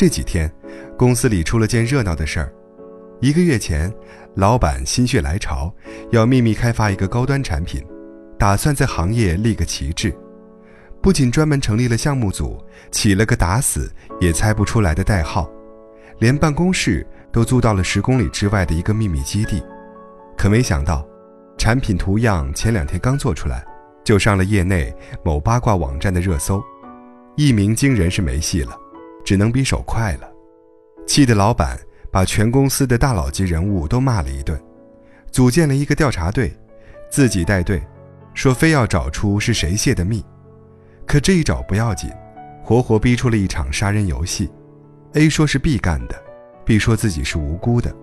这几天，公司里出了件热闹的事儿。一个月前，老板心血来潮，要秘密开发一个高端产品，打算在行业立个旗帜。不仅专门成立了项目组，起了个打死也猜不出来的代号，连办公室都租到了十公里之外的一个秘密基地。可没想到，产品图样前两天刚做出来，就上了业内某八卦网站的热搜，一鸣惊人是没戏了，只能比手快了。气得老板。把全公司的大佬级人物都骂了一顿，组建了一个调查队，自己带队，说非要找出是谁泄的密。可这一找不要紧，活活逼出了一场杀人游戏。A 说是 B 干的，B 说自己是无辜的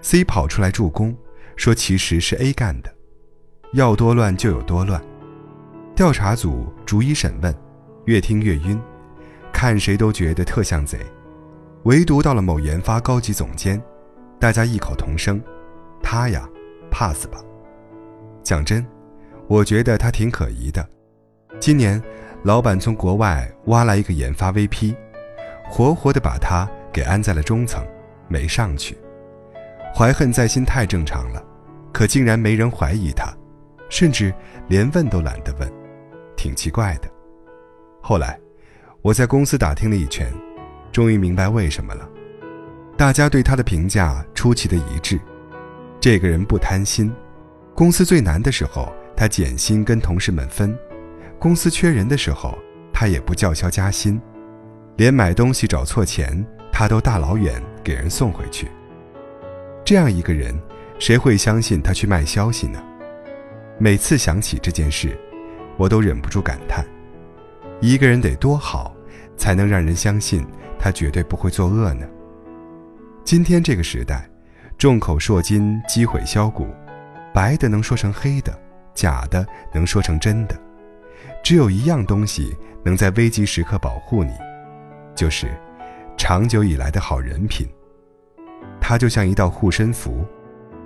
，C 跑出来助攻，说其实是 A 干的。要多乱就有多乱。调查组逐一审问，越听越晕，看谁都觉得特像贼。唯独到了某研发高级总监，大家异口同声：“他呀，pass 吧。”讲真，我觉得他挺可疑的。今年，老板从国外挖来一个研发 VP，活活的把他给安在了中层，没上去。怀恨在心太正常了，可竟然没人怀疑他，甚至连问都懒得问，挺奇怪的。后来，我在公司打听了一圈。终于明白为什么了，大家对他的评价出奇的一致。这个人不贪心，公司最难的时候他减薪跟同事们分，公司缺人的时候他也不叫嚣加薪，连买东西找错钱他都大老远给人送回去。这样一个人，谁会相信他去卖消息呢？每次想起这件事，我都忍不住感叹：一个人得多好，才能让人相信？他绝对不会作恶呢。今天这个时代，众口铄金，积毁销骨，白的能说成黑的，假的能说成真的。只有一样东西能在危急时刻保护你，就是长久以来的好人品。它就像一道护身符，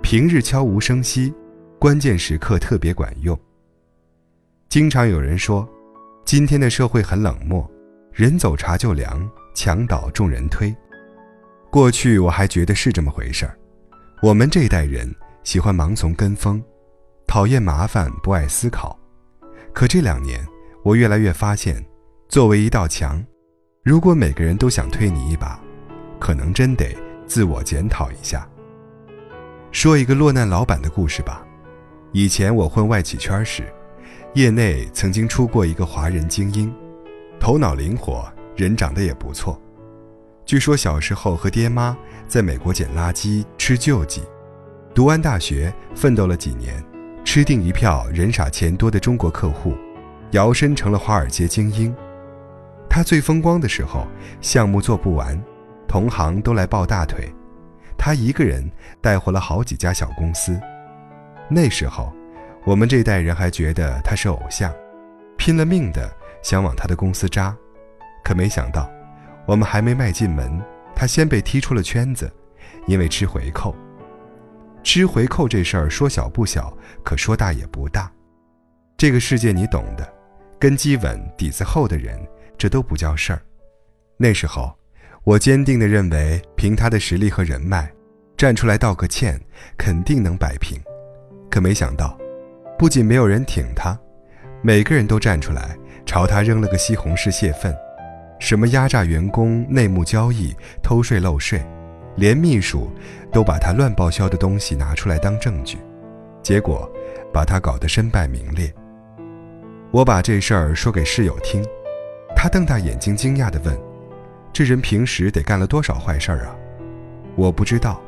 平日悄无声息，关键时刻特别管用。经常有人说，今天的社会很冷漠，人走茶就凉。墙倒众人推，过去我还觉得是这么回事儿。我们这一代人喜欢盲从跟风，讨厌麻烦，不爱思考。可这两年，我越来越发现，作为一道墙，如果每个人都想推你一把，可能真得自我检讨一下。说一个落难老板的故事吧。以前我混外企圈时，业内曾经出过一个华人精英，头脑灵活。人长得也不错，据说小时候和爹妈在美国捡垃圾吃救济，读完大学奋斗了几年，吃定一票人傻钱多的中国客户，摇身成了华尔街精英。他最风光的时候，项目做不完，同行都来抱大腿，他一个人带活了好几家小公司。那时候，我们这代人还觉得他是偶像，拼了命的想往他的公司扎。可没想到，我们还没迈进门，他先被踢出了圈子，因为吃回扣。吃回扣这事儿说小不小，可说大也不大。这个世界你懂的，根基稳、底子厚的人，这都不叫事儿。那时候，我坚定地认为，凭他的实力和人脉，站出来道个歉，肯定能摆平。可没想到，不仅没有人挺他，每个人都站出来朝他扔了个西红柿泄愤。什么压榨员工、内幕交易、偷税漏税，连秘书都把他乱报销的东西拿出来当证据，结果把他搞得身败名裂。我把这事儿说给室友听，他瞪大眼睛惊讶地问：“这人平时得干了多少坏事儿啊？”我不知道，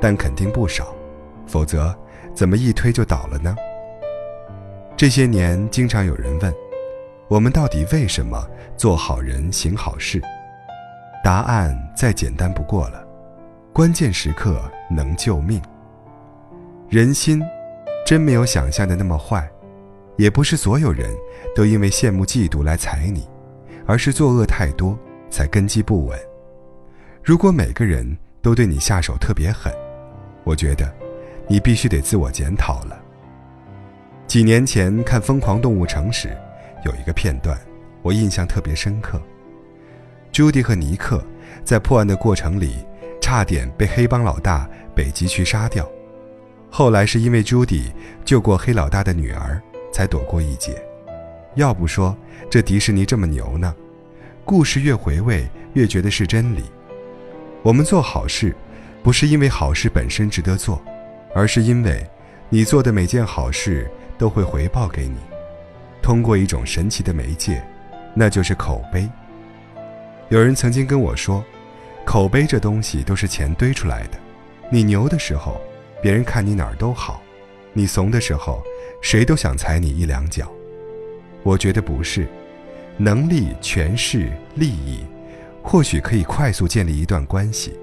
但肯定不少，否则怎么一推就倒了呢？这些年经常有人问。我们到底为什么做好人行好事？答案再简单不过了，关键时刻能救命。人心真没有想象的那么坏，也不是所有人都因为羡慕嫉妒来踩你，而是作恶太多才根基不稳。如果每个人都对你下手特别狠，我觉得你必须得自我检讨了。几年前看《疯狂动物城》时。有一个片段，我印象特别深刻。朱迪和尼克在破案的过程里，差点被黑帮老大北极区杀掉。后来是因为朱迪救过黑老大的女儿，才躲过一劫。要不说这迪士尼这么牛呢？故事越回味，越觉得是真理。我们做好事，不是因为好事本身值得做，而是因为，你做的每件好事都会回报给你，通过一种神奇的媒介，那就是口碑。有人曾经跟我说，口碑这东西都是钱堆出来的。你牛的时候，别人看你哪儿都好；你怂的时候，谁都想踩你一两脚。我觉得不是，能力、权势、利益。或许可以快速建立一段关系，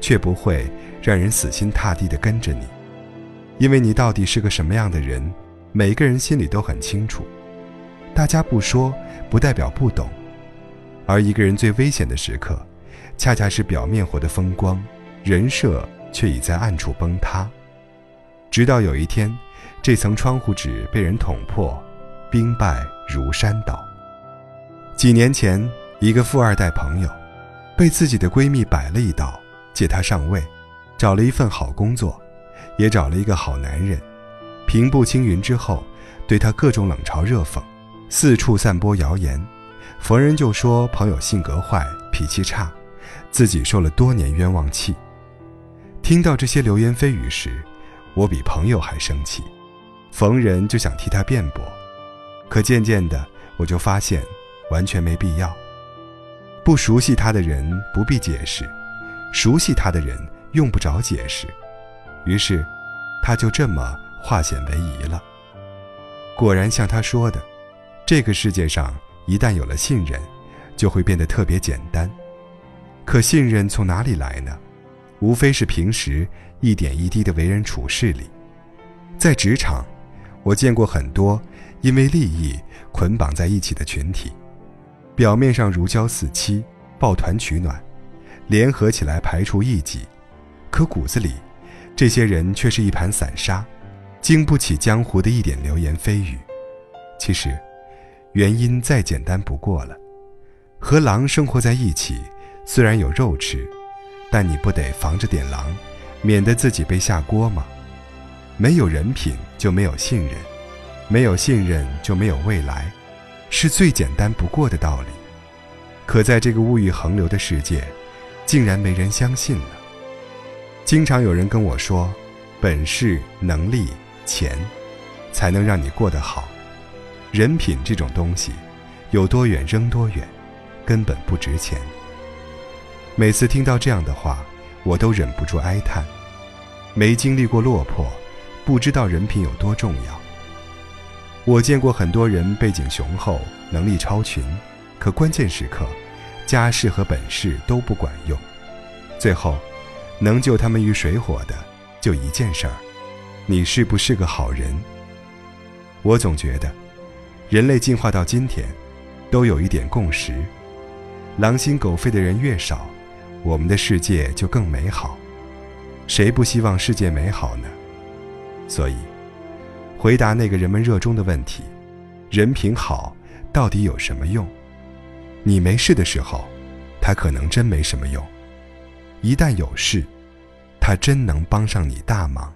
却不会让人死心塌地地跟着你，因为你到底是个什么样的人，每个人心里都很清楚。大家不说，不代表不懂。而一个人最危险的时刻，恰恰是表面活得风光，人设却已在暗处崩塌。直到有一天，这层窗户纸被人捅破，兵败如山倒。几年前，一个富二代朋友。被自己的闺蜜摆了一道，借她上位，找了一份好工作，也找了一个好男人。平步青云之后，对他各种冷嘲热讽，四处散播谣言。逢人就说朋友性格坏，脾气差，自己受了多年冤枉气。听到这些流言蜚语时，我比朋友还生气，逢人就想替他辩驳。可渐渐的，我就发现，完全没必要。不熟悉他的人不必解释，熟悉他的人用不着解释，于是，他就这么化险为夷了。果然像他说的，这个世界上一旦有了信任，就会变得特别简单。可信任从哪里来呢？无非是平时一点一滴的为人处事里。在职场，我见过很多因为利益捆绑在一起的群体。表面上如胶似漆，抱团取暖，联合起来排除异己，可骨子里，这些人却是一盘散沙，经不起江湖的一点流言蜚语。其实，原因再简单不过了。和狼生活在一起，虽然有肉吃，但你不得防着点狼，免得自己被下锅吗？没有人品就没有信任，没有信任就没有未来。是最简单不过的道理，可在这个物欲横流的世界，竟然没人相信了。经常有人跟我说，本事、能力、钱，才能让你过得好，人品这种东西，有多远扔多远，根本不值钱。每次听到这样的话，我都忍不住哀叹：没经历过落魄，不知道人品有多重要。我见过很多人背景雄厚，能力超群，可关键时刻，家世和本事都不管用。最后，能救他们于水火的，就一件事儿：你是不是个好人？我总觉得，人类进化到今天，都有一点共识：狼心狗肺的人越少，我们的世界就更美好。谁不希望世界美好呢？所以。回答那个人们热衷的问题：人品好到底有什么用？你没事的时候，他可能真没什么用；一旦有事，他真能帮上你大忙。